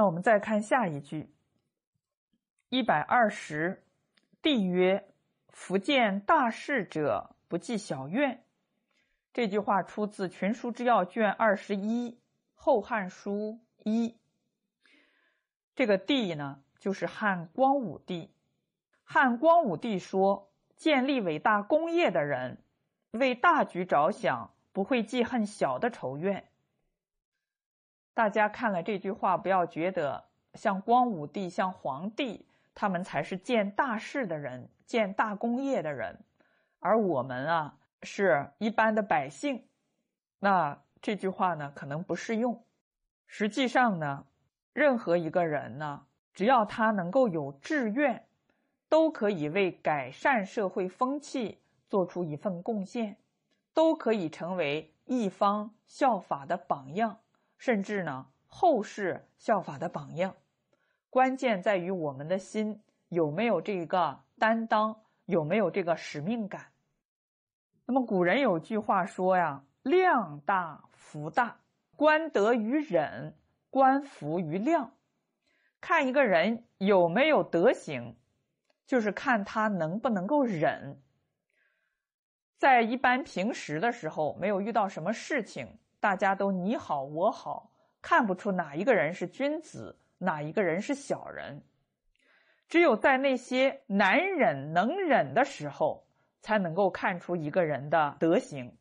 那我们再看下一句，一百二十，帝曰：“福建大事者，不计小怨。”这句话出自《群书之要》卷二十一，《后汉书》一。这个帝呢，就是汉光武帝。汉光武帝说：“建立伟大功业的人，为大局着想，不会记恨小的仇怨。”大家看了这句话，不要觉得像光武帝、像皇帝，他们才是建大事的人、建大功业的人，而我们啊，是一般的百姓。那这句话呢，可能不适用。实际上呢，任何一个人呢，只要他能够有志愿，都可以为改善社会风气做出一份贡献，都可以成为一方效法的榜样。甚至呢，后世效法的榜样，关键在于我们的心有没有这个担当，有没有这个使命感。那么古人有句话说呀：“量大福大，观德于忍，观福于量。”看一个人有没有德行，就是看他能不能够忍。在一般平时的时候，没有遇到什么事情。大家都你好我好，看不出哪一个人是君子，哪一个人是小人。只有在那些难忍能忍的时候，才能够看出一个人的德行。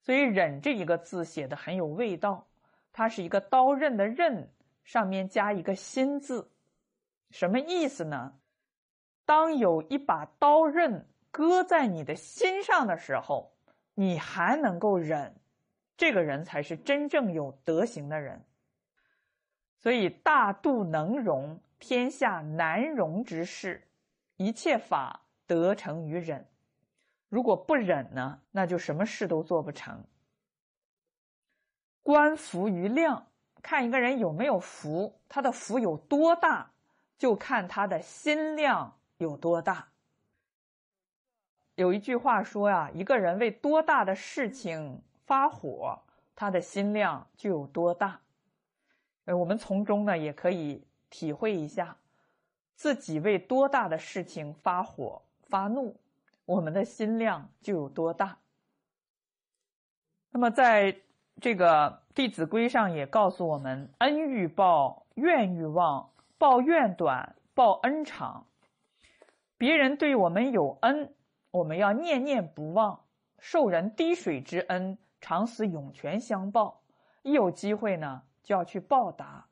所以“忍”这一个字写的很有味道，它是一个刀刃的“刃”，上面加一个心字，什么意思呢？当有一把刀刃搁在你的心上的时候，你还能够忍。这个人才是真正有德行的人，所以大度能容天下难容之事，一切法得成于忍。如果不忍呢，那就什么事都做不成。观福于量，看一个人有没有福，他的福有多大，就看他的心量有多大。有一句话说呀，一个人为多大的事情。发火，他的心量就有多大？呃，我们从中呢也可以体会一下，自己为多大的事情发火发怒，我们的心量就有多大。那么，在这个《弟子规》上也告诉我们：恩欲报，怨欲忘，报怨短，报恩长。别人对我们有恩，我们要念念不忘；受人滴水之恩。常思涌泉相报，一有机会呢就要去报答。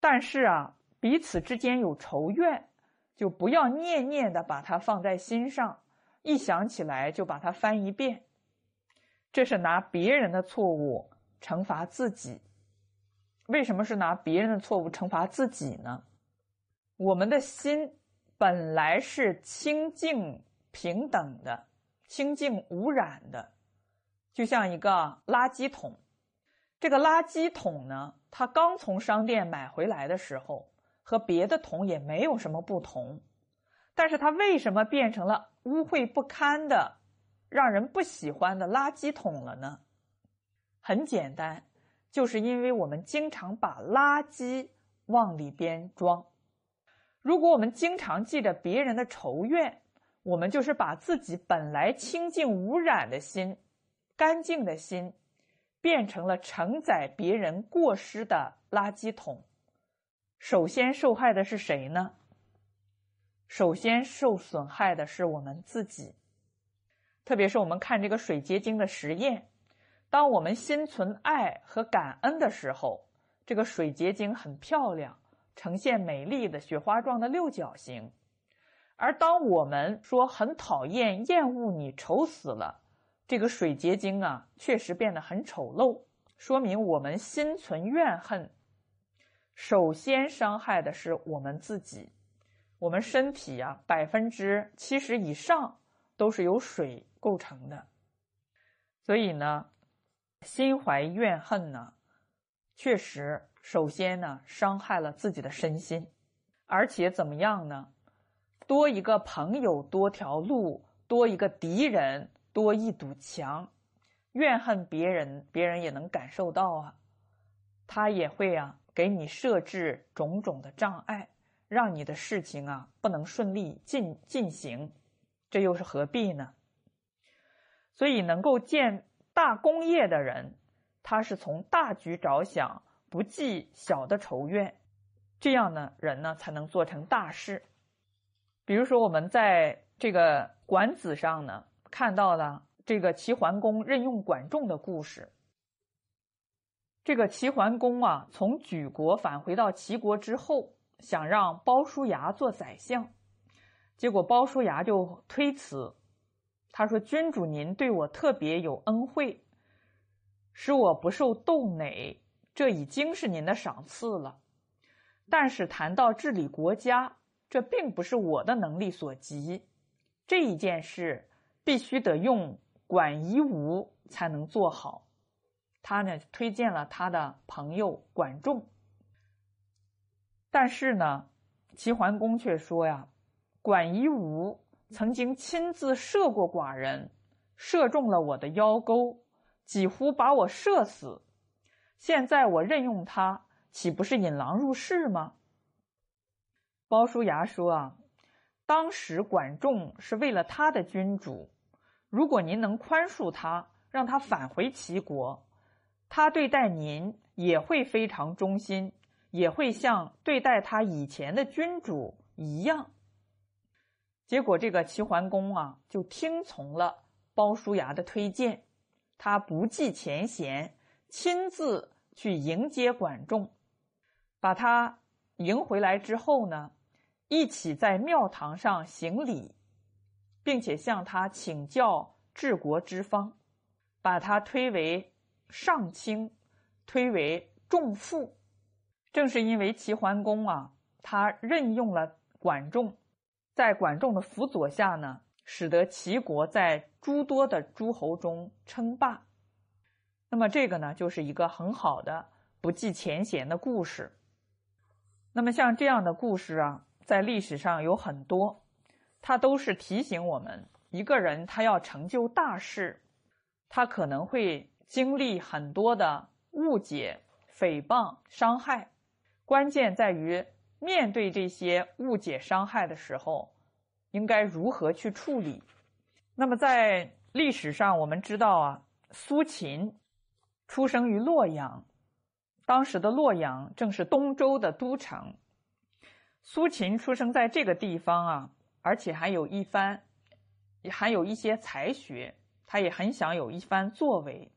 但是啊，彼此之间有仇怨，就不要念念的把它放在心上，一想起来就把它翻一遍。这是拿别人的错误惩罚自己。为什么是拿别人的错误惩罚自己呢？我们的心本来是清净平等的，清净无染的。就像一个垃圾桶，这个垃圾桶呢，它刚从商店买回来的时候，和别的桶也没有什么不同，但是它为什么变成了污秽不堪的、让人不喜欢的垃圾桶了呢？很简单，就是因为我们经常把垃圾往里边装。如果我们经常记着别人的仇怨，我们就是把自己本来清净无染的心。干净的心变成了承载别人过失的垃圾桶，首先受害的是谁呢？首先受损害的是我们自己。特别是我们看这个水结晶的实验，当我们心存爱和感恩的时候，这个水结晶很漂亮，呈现美丽的雪花状的六角形；而当我们说很讨厌、厌恶你，丑死了。这个水结晶啊，确实变得很丑陋，说明我们心存怨恨。首先伤害的是我们自己。我们身体啊，百分之七十以上都是由水构成的，所以呢，心怀怨恨呢，确实首先呢，伤害了自己的身心，而且怎么样呢？多一个朋友，多条路，多一个敌人。多一堵墙，怨恨别人，别人也能感受到啊，他也会啊给你设置种种的障碍，让你的事情啊不能顺利进进行，这又是何必呢？所以，能够建大功业的人，他是从大局着想，不计小的仇怨，这样呢，人呢才能做成大事。比如说，我们在这个《管子》上呢，看到了这个齐桓公任用管仲的故事。这个齐桓公啊，从莒国返回到齐国之后，想让鲍叔牙做宰相，结果鲍叔牙就推辞。他说：“君主您对我特别有恩惠，使我不受斗馁，这已经是您的赏赐了。但是谈到治理国家，这并不是我的能力所及。这一件事必须得用管夷吾才能做好。”他呢推荐了他的朋友管仲，但是呢，齐桓公却说呀：“管夷吾。”曾经亲自射过寡人，射中了我的腰钩，几乎把我射死。现在我任用他，岂不是引狼入室吗？鲍叔牙说：“啊，当时管仲是为了他的君主，如果您能宽恕他，让他返回齐国，他对待您也会非常忠心，也会像对待他以前的君主一样。”结果，这个齐桓公啊，就听从了鲍叔牙的推荐，他不计前嫌，亲自去迎接管仲，把他迎回来之后呢，一起在庙堂上行礼，并且向他请教治国之方，把他推为上卿，推为仲父。正是因为齐桓公啊，他任用了管仲。在管仲的辅佐下呢，使得齐国在诸多的诸侯中称霸。那么这个呢，就是一个很好的不计前嫌的故事。那么像这样的故事啊，在历史上有很多，它都是提醒我们，一个人他要成就大事，他可能会经历很多的误解、诽谤、伤害。关键在于。面对这些误解、伤害的时候，应该如何去处理？那么，在历史上，我们知道啊，苏秦出生于洛阳，当时的洛阳正是东周的都城。苏秦出生在这个地方啊，而且还有一番，还有一些才学，他也很想有一番作为，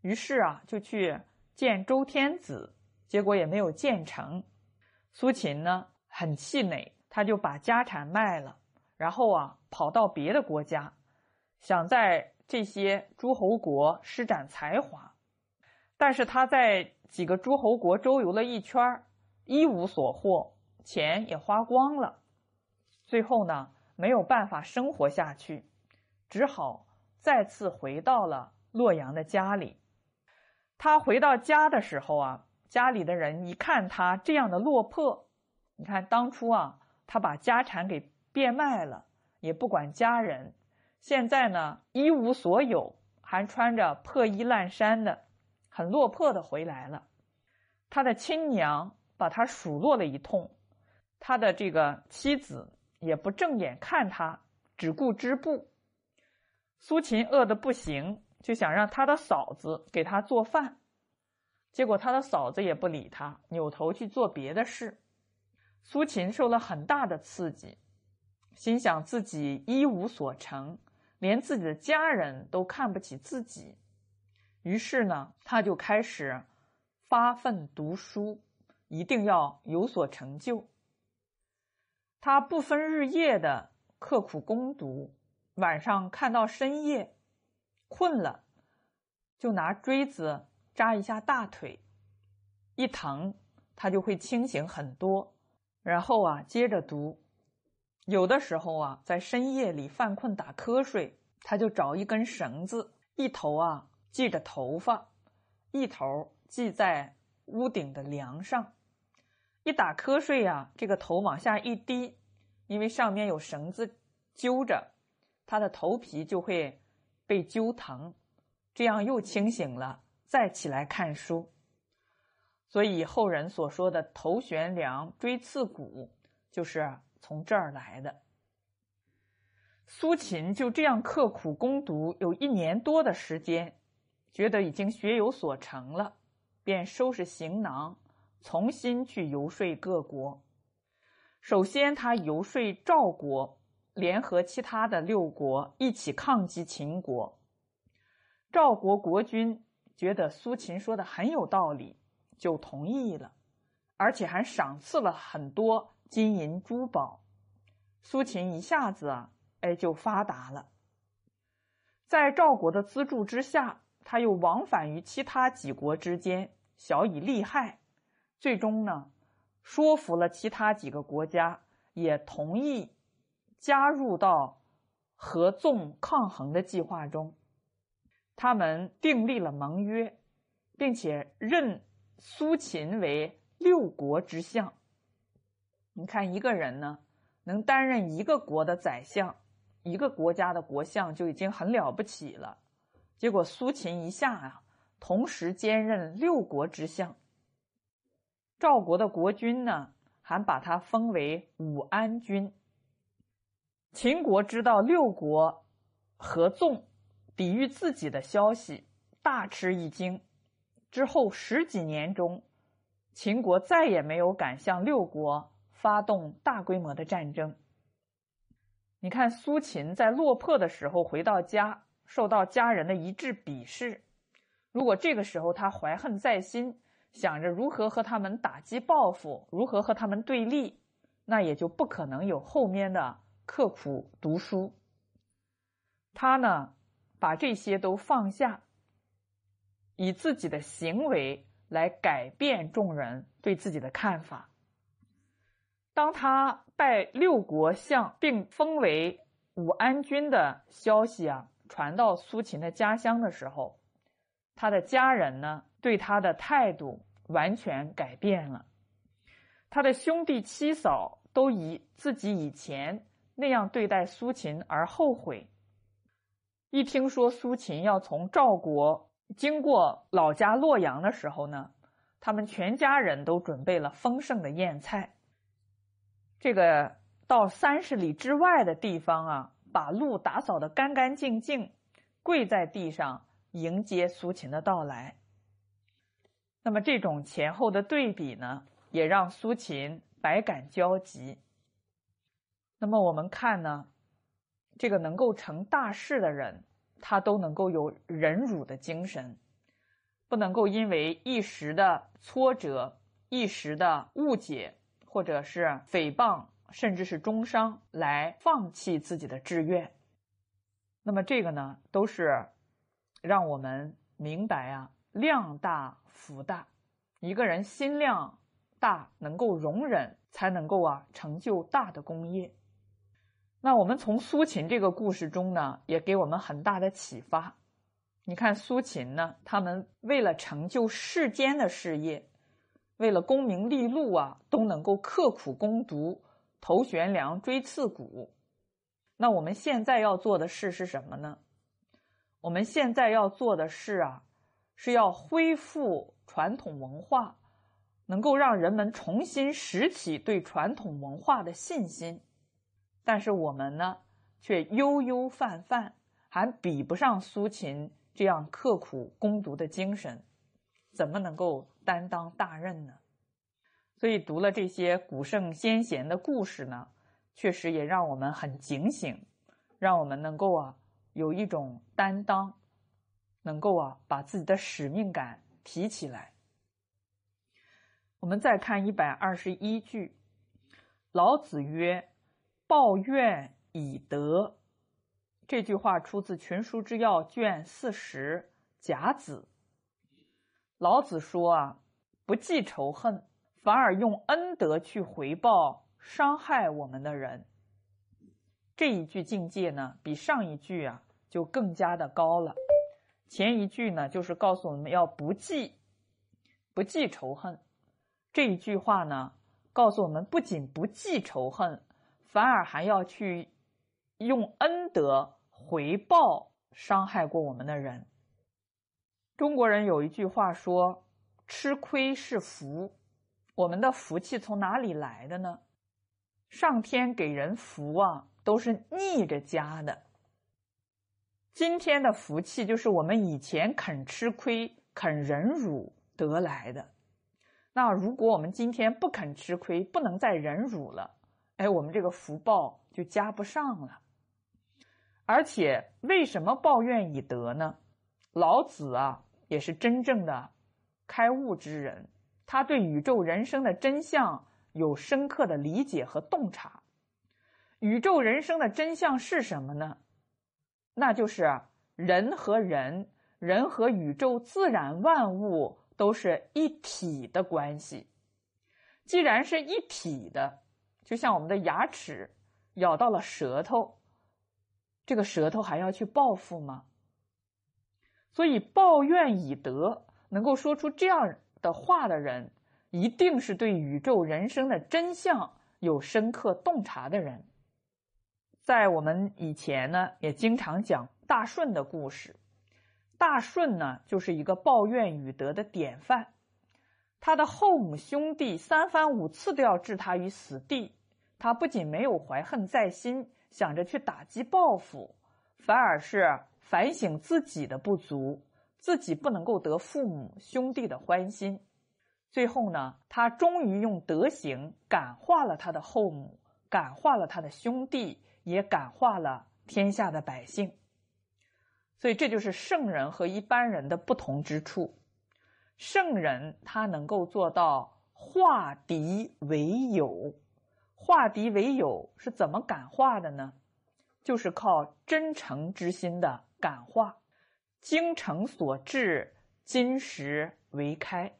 于是啊，就去见周天子，结果也没有见成。苏秦呢很气馁，他就把家产卖了，然后啊跑到别的国家，想在这些诸侯国施展才华。但是他在几个诸侯国周游了一圈，一无所获，钱也花光了，最后呢没有办法生活下去，只好再次回到了洛阳的家里。他回到家的时候啊。家里的人一看他这样的落魄，你看当初啊，他把家产给变卖了，也不管家人，现在呢一无所有，还穿着破衣烂衫的，很落魄的回来了。他的亲娘把他数落了一通，他的这个妻子也不正眼看他，只顾织布。苏秦饿得不行，就想让他的嫂子给他做饭。结果他的嫂子也不理他，扭头去做别的事。苏秦受了很大的刺激，心想自己一无所成，连自己的家人都看不起自己。于是呢，他就开始发奋读书，一定要有所成就。他不分日夜的刻苦攻读，晚上看到深夜，困了，就拿锥子。扎一下大腿，一疼，他就会清醒很多。然后啊，接着读。有的时候啊，在深夜里犯困打瞌睡，他就找一根绳子，一头啊系着头发，一头系在屋顶的梁上。一打瞌睡呀，这个头往下一低，因为上面有绳子揪着，他的头皮就会被揪疼，这样又清醒了。再起来看书，所以后人所说的“头悬梁，锥刺股”就是从这儿来的。苏秦就这样刻苦攻读有一年多的时间，觉得已经学有所成了，便收拾行囊，重新去游说各国。首先，他游说赵国联合其他的六国一起抗击秦国。赵国国君觉得苏秦说的很有道理，就同意了，而且还赏赐了很多金银珠宝。苏秦一下子啊。哎，就发达了。在赵国的资助之下，他又往返于其他几国之间，小以利害。最终呢，说服了其他几个国家，也同意加入到合纵抗衡的计划中。他们订立了盟约，并且任苏秦为六国之相。你看，一个人呢，能担任一个国的宰相。一个国家的国相就已经很了不起了，结果苏秦一下啊，同时兼任六国之相。赵国的国君呢，还把他封为武安君。秦国知道六国合纵抵御自己的消息，大吃一惊。之后十几年中，秦国再也没有敢向六国发动大规模的战争。你看，苏秦在落魄的时候回到家，受到家人的一致鄙视。如果这个时候他怀恨在心，想着如何和他们打击报复，如何和他们对立，那也就不可能有后面的刻苦读书。他呢，把这些都放下，以自己的行为来改变众人对自己的看法。当他拜六国相并封为武安君的消息啊传到苏秦的家乡的时候，他的家人呢对他的态度完全改变了。他的兄弟七嫂都以自己以前那样对待苏秦而后悔。一听说苏秦要从赵国经过老家洛阳的时候呢，他们全家人都准备了丰盛的宴菜。这个到三十里之外的地方啊，把路打扫得干干净净，跪在地上迎接苏秦的到来。那么这种前后的对比呢，也让苏秦百感交集。那么我们看呢，这个能够成大事的人，他都能够有忍辱的精神，不能够因为一时的挫折、一时的误解。或者是诽谤，甚至是中伤，来放弃自己的志愿。那么这个呢，都是让我们明白啊，量大福大。一个人心量大，能够容忍，才能够啊成就大的功业。那我们从苏秦这个故事中呢，也给我们很大的启发。你看苏秦呢，他们为了成就世间的事业。为了功名利禄啊，都能够刻苦攻读，头悬梁，锥刺股。那我们现在要做的事是什么呢？我们现在要做的事啊，是要恢复传统文化，能够让人们重新拾起对传统文化的信心。但是我们呢，却悠悠泛泛，还比不上苏秦这样刻苦攻读的精神。怎么能够担当大任呢？所以读了这些古圣先贤的故事呢，确实也让我们很警醒，让我们能够啊有一种担当，能够啊把自己的使命感提起来。我们再看一百二十一句，老子曰：“报怨以德。”这句话出自《群书之要》卷四十，甲子。老子说啊，不记仇恨，反而用恩德去回报伤害我们的人。这一句境界呢，比上一句啊就更加的高了。前一句呢，就是告诉我们要不记，不记仇恨。这一句话呢，告诉我们不仅不记仇恨，反而还要去用恩德回报伤害过我们的人。中国人有一句话说：“吃亏是福。我们的福气从哪里来的呢？上天给人福啊，都是逆着加的。今天的福气就是我们以前肯吃亏、肯忍辱得来的。那如果我们今天不肯吃亏，不能再忍辱了，哎，我们这个福报就加不上了。而且，为什么抱怨以德呢？老子啊，也是真正的开悟之人，他对宇宙人生的真相有深刻的理解和洞察。宇宙人生的真相是什么呢？那就是人和人，人和宇宙自然万物都是一体的关系。既然是一体的，就像我们的牙齿咬到了舌头。这个舌头还要去报复吗？所以抱怨以德，能够说出这样的话的人，一定是对宇宙人生的真相有深刻洞察的人。在我们以前呢，也经常讲大顺的故事。大顺呢，就是一个抱怨与德的典范。他的后母兄弟三番五次都要置他于死地，他不仅没有怀恨在心。想着去打击报复，反而是反省自己的不足，自己不能够得父母兄弟的欢心。最后呢，他终于用德行感化了他的后母，感化了他的兄弟，也感化了天下的百姓。所以，这就是圣人和一般人的不同之处。圣人他能够做到化敌为友。化敌为友是怎么感化的呢？就是靠真诚之心的感化。精诚所至，金石为开。